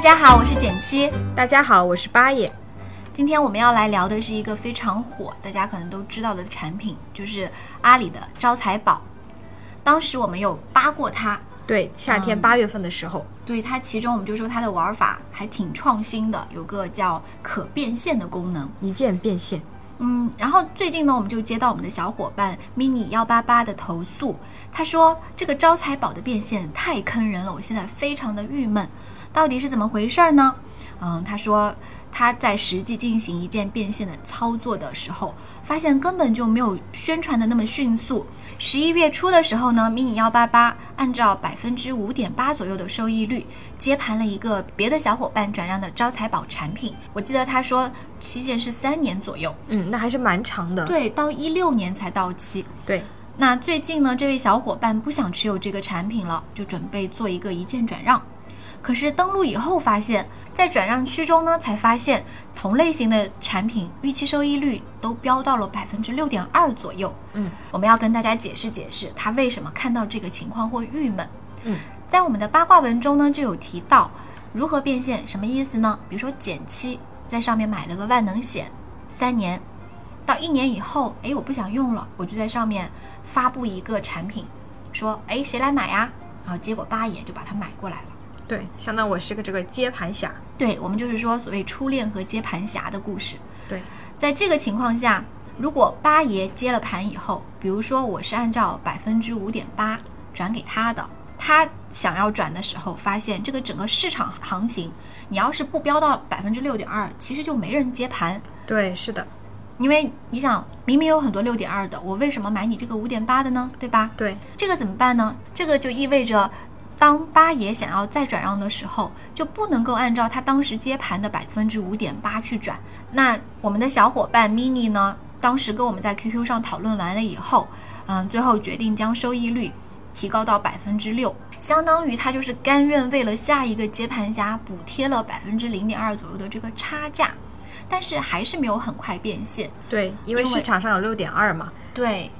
大家好，我是简七。大家好，我是八爷。今天我们要来聊的是一个非常火，大家可能都知道的产品，就是阿里的招财宝。当时我们有扒过它，对，夏天嗯八月份的时候，对它其中我们就说它的玩法还挺创新的，有个叫可变现的功能。一键变现。嗯，然后最近呢，我们就接到我们的小伙伴 mini 幺八八的投诉，他说这个招财宝的变现太坑人了，我现在非常的郁闷，到底是怎么回事儿呢？嗯，他说他在实际进行一键变现的操作的时候，发现根本就没有宣传的那么迅速。十一月初的时候呢，mini 幺八八按照百分之五点八左右的收益率接盘了一个别的小伙伴转让的招财宝产品，我记得他说期限是三年左右。嗯，那还是蛮长的。对，到一六年才到期。对，那最近呢，这位小伙伴不想持有这个产品了，就准备做一个一键转让。可是登录以后发现，在转让区中呢，才发现同类型的产品预期收益率都飙到了百分之六点二左右。嗯，我们要跟大家解释解释，他为什么看到这个情况会郁闷。嗯，在我们的八卦文中呢，就有提到如何变现，什么意思呢？比如说减七在上面买了个万能险，三年，到一年以后，哎，我不想用了，我就在上面发布一个产品，说，哎，谁来买呀？然后结果八爷就把它买过来了。对，相当于我是个这个接盘侠。对我们就是说所谓初恋和接盘侠的故事。对，在这个情况下，如果八爷接了盘以后，比如说我是按照百分之五点八转给他的，他想要转的时候，发现这个整个市场行情，你要是不飙到百分之六点二，其实就没人接盘。对，是的，因为你想，明明有很多六点二的，我为什么买你这个五点八的呢？对吧？对，这个怎么办呢？这个就意味着，当八爷想要再转让的时候，就不能够按照他当时接盘的百分之五点八去转。那我们的小伙伴 mini 呢，当时跟我们在 QQ 上讨论完了以后，嗯，最后决定将收益率提高到百分之六，相当于他就是甘愿为了下一个接盘侠补贴了百分之零点二左右的这个差价，但是还是没有很快变现。对，因为市场上有六点二嘛。对，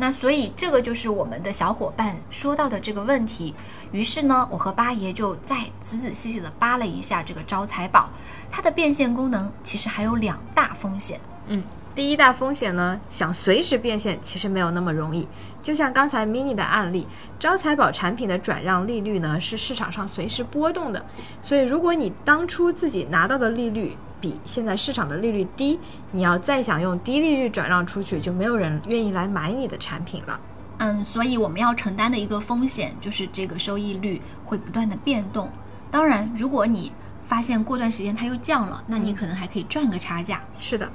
那所以这个就是我们的小伙伴说到的这个问题。于是呢，我和八爷就再仔仔细细的扒了一下这个招财宝，它的变现功能其实还有两大风险。嗯，第一大风险呢，想随时变现其实没有那么容易。就像刚才 mini 的案例，招财宝产品的转让利率呢是市场上随时波动的，所以如果你当初自己拿到的利率比现在市场的利率低，你要再想用低利率转让出去，就没有人愿意来买你的产品了。嗯，所以我们要承担的一个风险就是这个收益率会不断的变动。当然，如果你发现过段时间它又降了，那你可能还可以赚个差价。是的，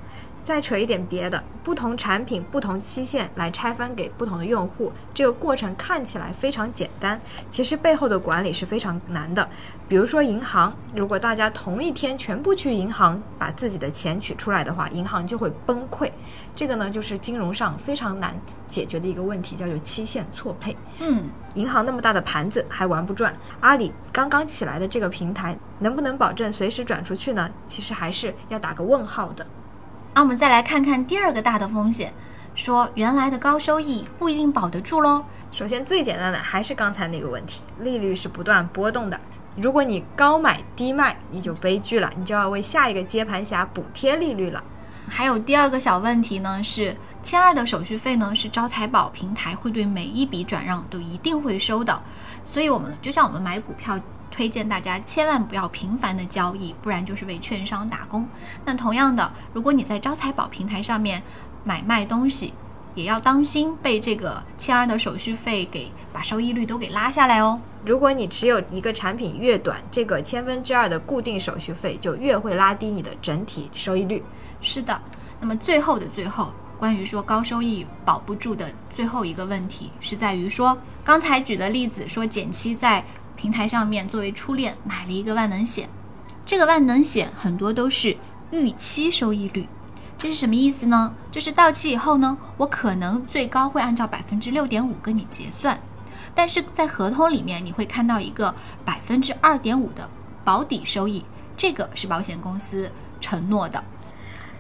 再扯一点别的，不同产品、不同期限来拆分给不同的用户，这个过程看起来非常简单，其实背后的管理是非常难的。比如说银行，如果大家同一天全部去银行把自己的钱取出来的话，银行就会崩溃。这个呢，就是金融上非常难解决的一个问题，叫做期限错配。嗯，银行那么大的盘子还玩不转，阿里刚刚起来的这个平台能不能保证随时转出去呢？其实还是要打个问号的。那我们再来看看第二个大的风险，说原来的高收益不一定保得住喽。首先，最简单的还是刚才那个问题，利率是不断波动的。如果你高买低卖，你就悲剧了，你就要为下一个接盘侠补贴利率了。还有第二个小问题呢，是千二的手续费呢，是招财宝平台会对每一笔转让都一定会收的，所以我们就像我们买股票，推荐大家千万不要频繁的交易，不然就是为券商打工。那同样的，如果你在招财宝平台上面买卖东西，也要当心被这个千二的手续费给把收益率都给拉下来哦。如果你持有一个产品越短，这个千分之二的固定手续费就越会拉低你的整体收益率。是的，那么最后的最后，关于说高收益保不住的最后一个问题，是在于说，刚才举的例子说减七在平台上面作为初恋买了一个万能险，这个万能险很多都是预期收益率，这是什么意思呢？就是到期以后呢，我可能最高会按照百分之六点五跟你结算，但是在合同里面你会看到一个百分之二点五的保底收益，这个是保险公司承诺的。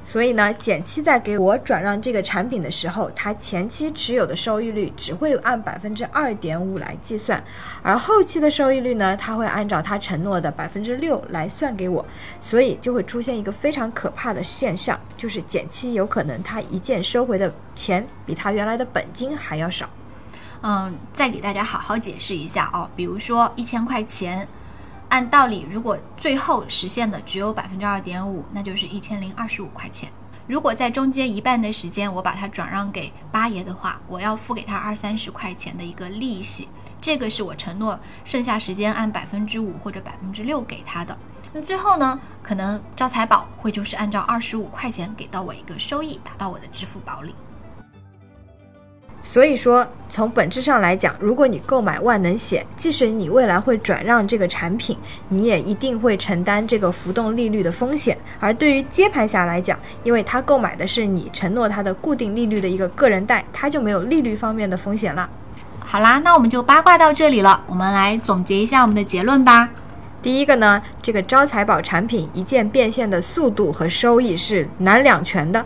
所以呢，减期在给我转让这个产品的时候，它前期持有的收益率只会按百分之二点五来计算，而后期的收益率呢，它会按照它承诺的百分之六来算给我，所以就会出现一个非常可怕的现象，就是减期有可能它一键收回的钱比它原来的本金还要少。嗯，再给大家好好解释一下哦，比如说一千块钱。按道理，如果最后实现的只有百分之二点五，那就是一千零二十五块钱。如果在中间一半的时间我把它转让给八爷的话，我要付给他二三十块钱的一个利息，这个是我承诺剩下时间按百分之五或者百分之六给他的。那最后呢，可能招财宝会就是按照二十五块钱给到我一个收益，打到我的支付宝里。所以说，从本质上来讲，如果你购买万能险，即使你未来会转让这个产品，你也一定会承担这个浮动利率的风险。而对于接盘侠来讲，因为他购买的是你承诺他的固定利率的一个个人贷，他就没有利率方面的风险了。好啦，那我们就八卦到这里了。我们来总结一下我们的结论吧。第一个呢，这个招财宝产品一键变现的速度和收益是难两全的。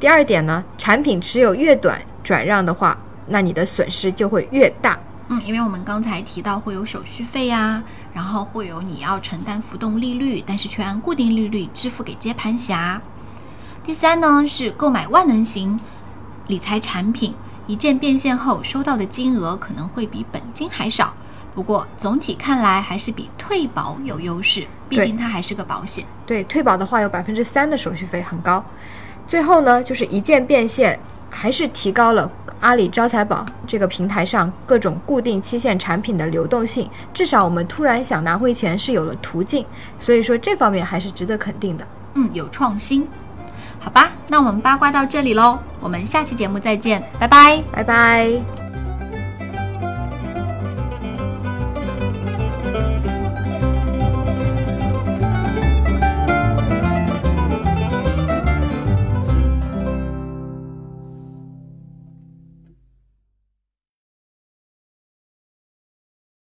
第二点呢，产品持有越短。转让的话，那你的损失就会越大。嗯，因为我们刚才提到会有手续费呀，然后会有你要承担浮动利率，但是却按固定利率支付给接盘侠。第三呢，是购买万能型理财产品，一键变现后收到的金额可能会比本金还少。不过总体看来还是比退保有优势，毕竟它还是个保险。对，退保的话有百分之三的手续费，很高。最后呢，就是一键变现。还是提高了阿里招财宝这个平台上各种固定期限产品的流动性，至少我们突然想拿回钱是有了途径，所以说这方面还是值得肯定的。嗯，有创新，好吧，那我们八卦到这里喽，我们下期节目再见，拜拜，拜拜。